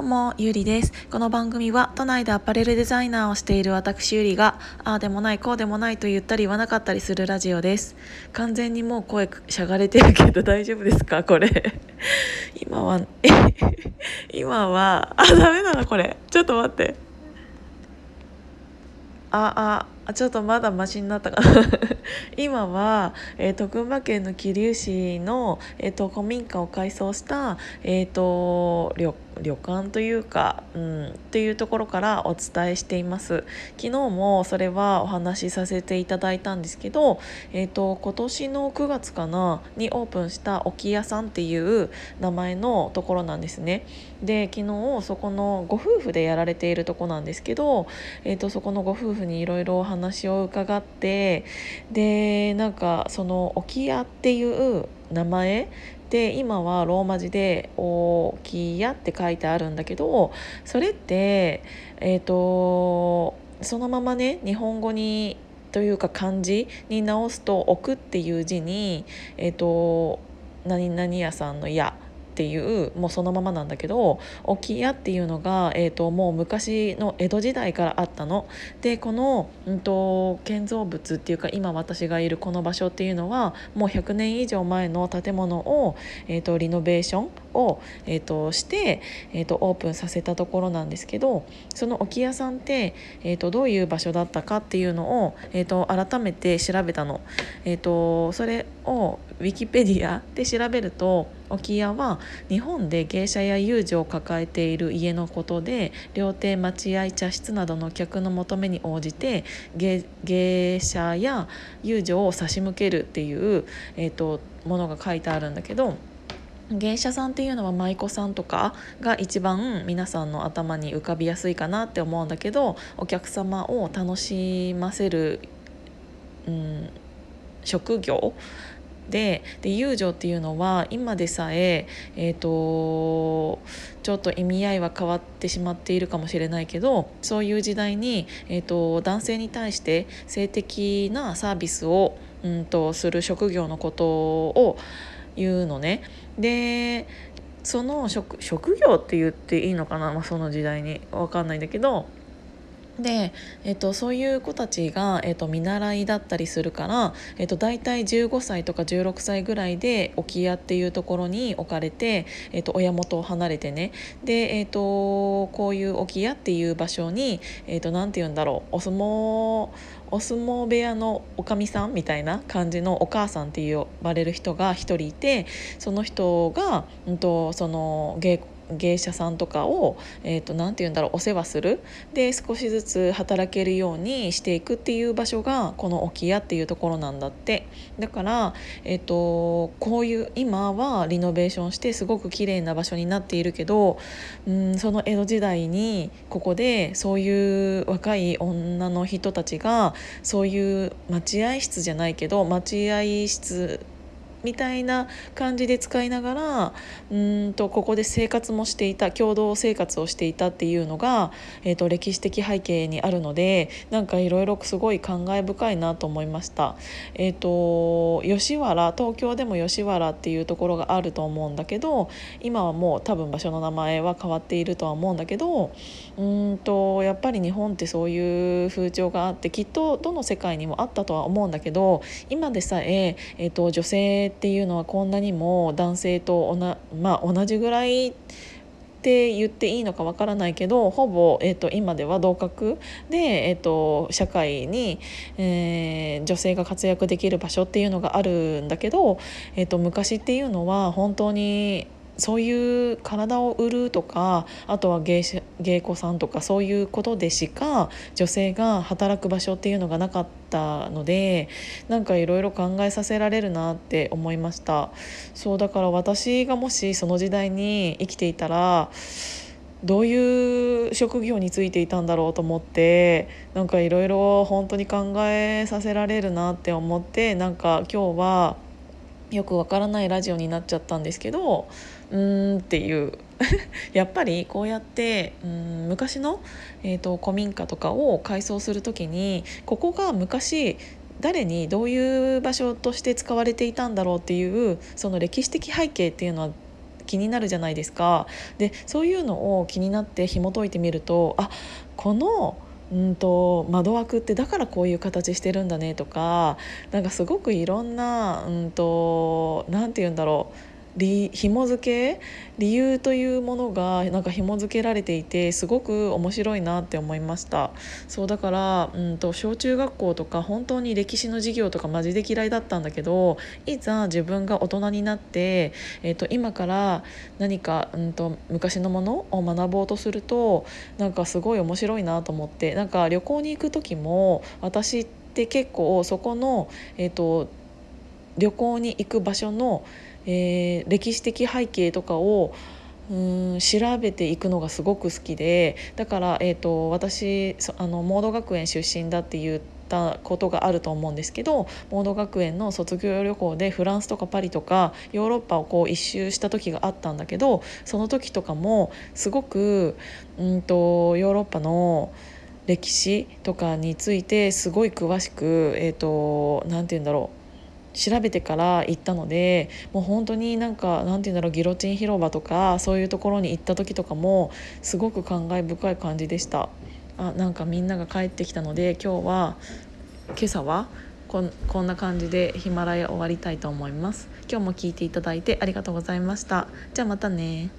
どうも、ゆりです。この番組は都内でアパレルデザイナーをしている私ゆりが、ああでもない、こうでもないと言ったり言わなかったりするラジオです。完全にもう声しゃがれてるけど大丈夫ですか？これ。今は、今は、あ、ダメなのこれ。ちょっと待って。あ、あ、ちょっとまだマシになったか。な 今は、えーと、群馬県の桐生市の、えーと、古民家を改装した、えーと旅旅館というか、うん、っていうところからお伝えしています。昨日もそれはお話しさせていただいたんですけど、えーと、今年の9月かなにオープンした沖屋さんっていう名前のところなんですね。で昨日そこのご夫婦でやられているとこなんですけど、えーと、そこのご夫婦にいろいろお話話を伺ってでなんかその沖屋っていう名前で今はローマ字で「大きや」って書いてあるんだけどそれってえっ、ー、とそのままね日本語にというか漢字に直すと「置く」っていう字にえっ、ー、と何々屋さんの「や」っていうもうそのままなんだけど置屋っていうのが、えーと、もう昔の江戸時代からあったの。でこの、うんと、建造物っていうか今私がいるこの場所っていうのはもう100年以上前の建物を、えーと、リノベーションを、えー、として、えー、とオープンさせたところなんですけどその置屋さんって、えー、とどういう場所だったかっていうのを、えー、と改めて調べたの。えー、とそれをウィキペディアで調べると置屋は日本で芸者や遊女を抱えている家のことで料亭待合茶室などの客の求めに応じて芸者や遊女を差し向けるっていう、えーと、ものが書いてあるんだけど芸者さんっていうのは舞妓さんとかが一番皆さんの頭に浮かびやすいかなって思うんだけどお客様を楽しませる、うん、職業でで遊女っていうのは今でさええーと、ちょっと意味合いは変わってしまっているかもしれないけどそういう時代に、えーと、男性に対して性的なサービスを、うんと、する職業のことを言うのね。でその職職業って言っていいのかな、まあ、その時代に分かんないんだけどで、えっと、そういう子たちが、えっと、見習いだったりするから、えっと、大体15歳とか16歳ぐらいで置屋っていうところに置かれて、えっと、親元を離れてね。で、えっと、こういう置屋っていう場所に、えっと、て言うんだろう。お相撲お相撲部屋のおかみさんみたいな感じのお母さんって呼ばれる人が一人いてその人が、うんと、その芸芸者さんとかを何、えーと、て言うんだろうお世話する。で少しずつ働けるようにしていくっていう場所がこの置屋っていうところなんだって。だから、えーと、こういう今はリノベーションしてすごく綺麗な場所になっているけどうんその江戸時代にここでそういう若い女の人たちがそういう待合室じゃないけど待合室みたいな感じで使いながらうんとここで生活もしていた共同生活をしていたっていうのが、えーと、歴史的背景にあるのでなんかいろいろすごい感慨深いなと思いました。えーと、吉原東京でも吉原っていうところがあると思うんだけど今はもう多分場所の名前は変わっているとは思うんだけどうんとやっぱり日本ってそういう風潮があってきっとどの世界にもあったとは思うんだけど今でさええーと女性っていうのはこんなにも男性と同,、まあ、同じぐらいって言っていいのかわからないけどほぼ、えーと、今では同格で、えーと、社会に、えー、女性が活躍できる場所っていうのがあるんだけど、えーと昔っていうのは本当にそういう体を売るとかあとは芸芸妓さんとかそういうことでしか女性が働く場所っていうのがなかったのでなんかいろいろ考えさせられるなって思いました。そうだから私がもしその時代に生きていたらどういう職業についていたんだろうと思ってなんかいろいろ本当に考えさせられるなって思ってなんか今日はよくわからないラジオになっちゃったんですけどうーんっていう やっぱりこうやってうん昔の、えーと、古民家とかを改装する時にここが昔誰にどういう場所として使われていたんだろうっていうその歴史的背景っていうのは気になるじゃないですか。でそういうのを気になって紐解いてみるとあこのうんと窓枠ってだからこういう形してるんだねとかなんかすごくいろんなうんと何て言うんだろう。理紐付け理由というものがなんか紐付けられていてすごく面白いなって思いました。そうだからうんと小中学校とか本当に歴史の授業とかマジで嫌いだったんだけどいざ自分が大人になって、えー、と今から何かうんと昔のものを学ぼうとするとなんかすごい面白いなと思ってなんか旅行に行く時も私って結構そこのえ、ー、と旅行に行く場所のえー、歴史的背景とかをうん調べていくのがすごく好きでだから、えーと、私あのモード学園出身だって言ったことがあると思うんですけどモード学園の卒業旅行でフランスとかパリとかヨーロッパをこう一周した時があったんだけどその時とかもすごくうんとヨーロッパの歴史とかについてすごい詳しくえ、ー、と何て言うんだろう調べてから行ったのでもう本当になんかなんて言うんだろうギロチン広場とかそういうところに行った時とかもすごく感慨深い感じでした。あなんかみんなが帰ってきたので今日は今朝はこんこんな感じでヒマラヤ終わりたいと思います。今日も聞いていただいてありがとうございました。じゃあまたね。